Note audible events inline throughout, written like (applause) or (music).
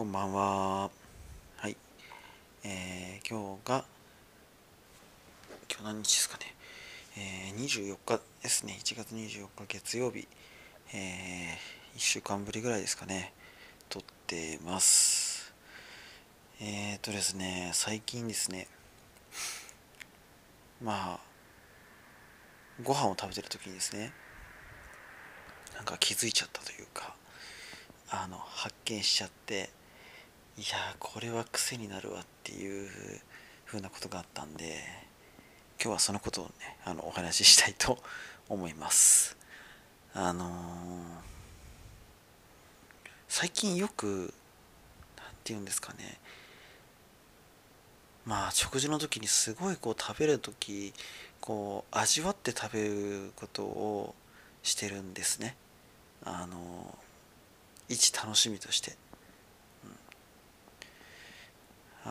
こんばんは。はい。えー、今日が、今日何日ですかね。えー、24日ですね。1月24日月曜日。えー、1週間ぶりぐらいですかね。撮ってます。えーとですね、最近ですね、まあ、ご飯を食べてる時にですね、なんか気づいちゃったというか、あの発見しちゃっていやこれは癖になるわっていうふうなことがあったんで今日はそのことをねあのお話ししたいと思います。あのー、最近よく何て言うんですかね。まあ食事の時にすごいこう食べる時こう味わって食べることをしてるんですね。あの一楽しみとして、うん、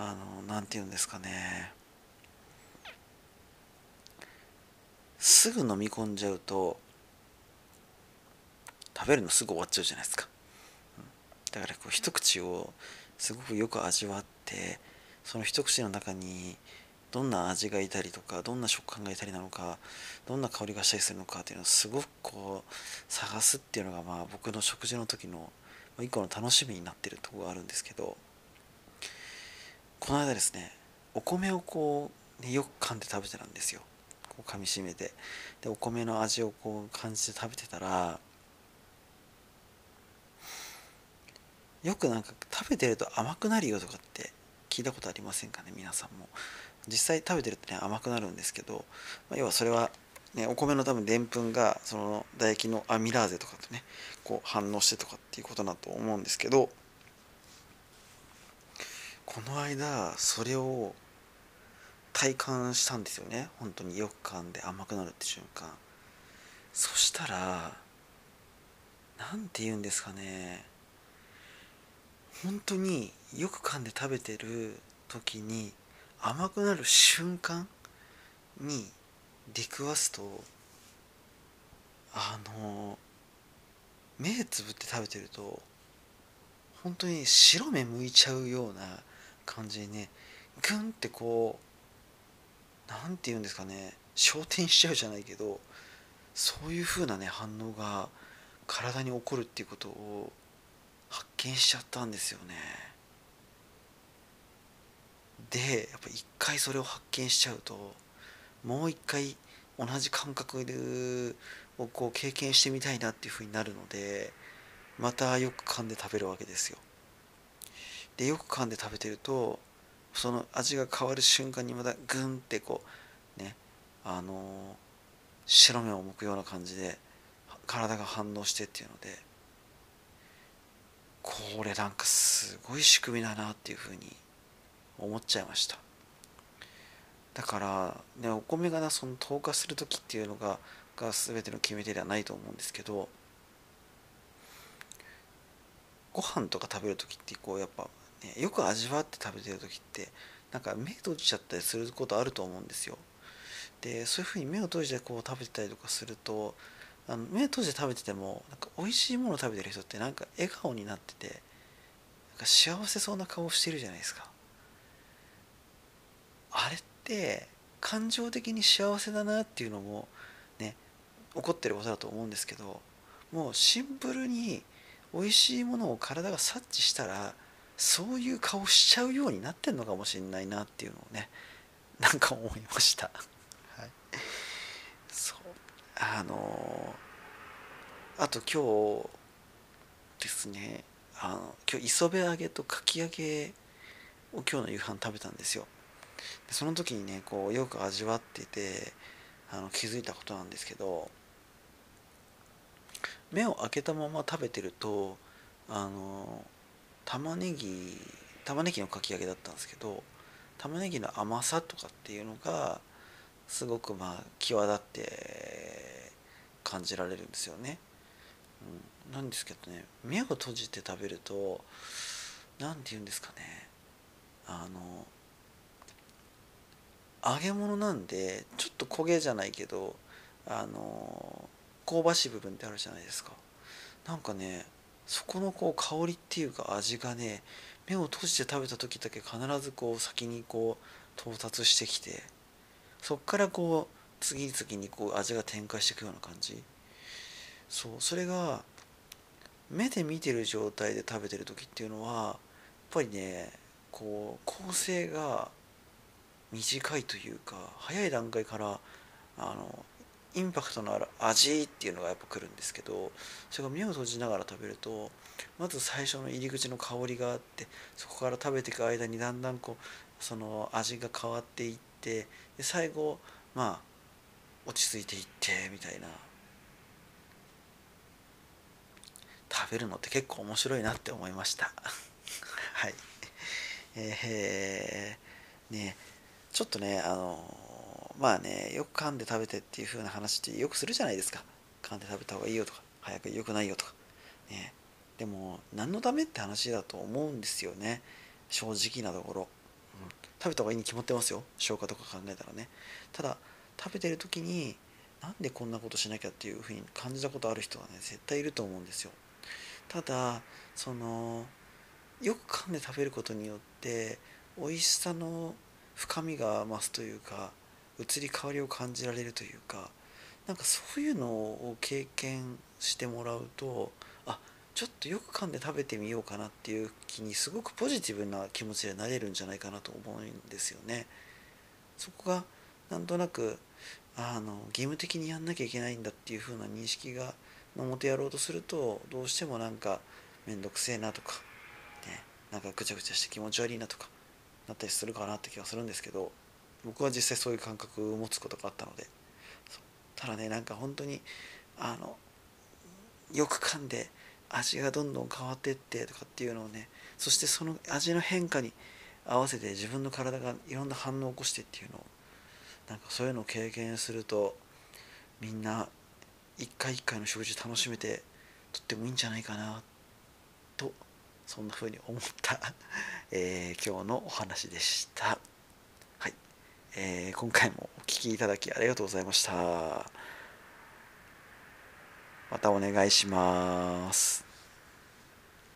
あの何て言うんですかね。すぐ飲み込んじゃうと食べるのすぐ終わっちゃうじゃないですか、だからこう一口をすごくよく味わってその一口の中にどんな味がいたりとかどんな食感がいたりなのかどんな香りがしたりするのかっていうのをすごくこう探すっていうのがまあ僕の食事の時の一個の楽しみになってるとこがあるんですけどこの間ですねお米をこう、ね、よく噛んで食べてたんですよ。こう噛みしめて。でお米の味をこう感じて食べてたらよくなんか食べてると甘くなるよとかって聞いたことありませんかね皆さんも。実際食べてるとね甘くなるんですけど、まあ、要はそれはね、お米の多分でんぷんがその唾液のアミラーゼとかとねこう反応してとかっていうことだと思うんですけどこの間それを体感したんですよね。本当によく噛んで甘くなるって瞬間。そしたら何て言うんですかね。本当によく噛んで食べてる時に甘くなる瞬間に出くわすとあの目つぶって食べてると本当に白目向いちゃうような感じにねグンってこう何て言うんですかね昇天しちゃうじゃないけどそういう風なね反応が体に起こるっていうことを発見しちゃったんですよね。でやっぱ一回それを発見しちゃうともう一回同じ感覚をこう経験してみたいなっていうふうになるのでまたよく噛んで食べるわけですよ。でよく噛んで食べてるとその味が変わる瞬間にまたグンってこうねあの白目を向くような感じで体が反応してっていうのでこれなんかすごい仕組みだなっていうふうに思っちゃいました。だからねお米がなその透過する時っていうのがが全ての決め手ではないと思うんですけどご飯とか食べる時ってこうやっぱ、ね、よく味わって食べてる時ってなんか目閉じちゃったりすることあると思うんですよ。でそういうふうに目を閉じてこう食べてたりとかするとあの目閉じて食べててもなんか美味しいもの食べてる人ってなんか笑顔になっててなんか幸せそうな顔してるじゃないですか。あれって感情的に幸せだなっていうのもね起こってることだと思うんですけどもうシンプルに美味しいものを体が察知したらそういう顔しちゃうようになってんのかもしれないなっていうのをねなんか思いました。はい、そうあのあと今日ですねあの今日磯辺揚げとかき揚げを今日の夕飯食べたんですよ。でその時にねこうよく味わっててあの気づいたことなんですけど目を開けたまま食べてるとあの玉ねぎ玉ねぎのかき揚げだったんですけど玉ねぎの甘さとかっていうのがすごくまあ際立って感じられるんですよね。うん、なんですけどね目を閉じて食べると何て言うんですかねあの揚げ物なんでちょっと焦げじゃないけどあの香ばしい部分ってあるじゃないですかなんかねそこのこう香りっていうか味がね目を閉じて食べた時だけ必ずこう先にこう到達してきてそっからこう次々にこう味が展開していくような感じ。そうそれが目で見てる状態で食べてる時っていうのはやっぱりねこう構成が短いというか早い段階からあのインパクトのある味っていうのがやっぱくるんですけどそれが目を閉じながら食べるとまず最初の入り口の香りがあってそこから食べていく間にだんだんこうその味が変わっていってで最後まあ落ち着いていってみたいな。食べるのって結構面白いなって思いました。(laughs) はい。えー、ねちょっとねあのまあねよく噛んで食べてっていう風な話ってよくするじゃないですか。噛んで食べた方がいいよとか早く良くないよとか。ね。でも何のためって話だと思うんですよね。正直なところ、うん、食べた方がいいに決まってますよ。消化とか考えたらね。ただ食べてる時になんでこんなことしなきゃっていうふうに感じたことある人はね絶対いると思うんですよ。ただそのよく噛んで食べることによって美味しさの深みが増すというか移り変わりを感じられるというかなんかそういうのを経験してもらうとあちょっとよく噛んで食べてみようかなっていう気にすごくポジティブな気持ちでなれるんじゃないかなと思うんですよね。そこがなんとなくあの義務的にやんなきゃいけないんだっていう風な認識がのもとやろうとするとどうしてもなんか面倒くせえなとか、ね、なんかぐちゃぐちゃして気持ち悪いなとかなったりするかなって気がするんですけど僕は実際そういう感覚を持つことがあったのでただねなんか本当にあのよく噛んで味がどんどん変わってってとかっていうのをねそしてその味の変化に合わせて自分の体がいろんな反応を起こしてっていうのをなんかそういうのを経験するとみんな一回一回の食事楽しめてとってもいいんじゃないかなとそんな風に思った (laughs) えー、今日のお話でした。えー、今回もお聴きいただきありがとうございました。またお願いします。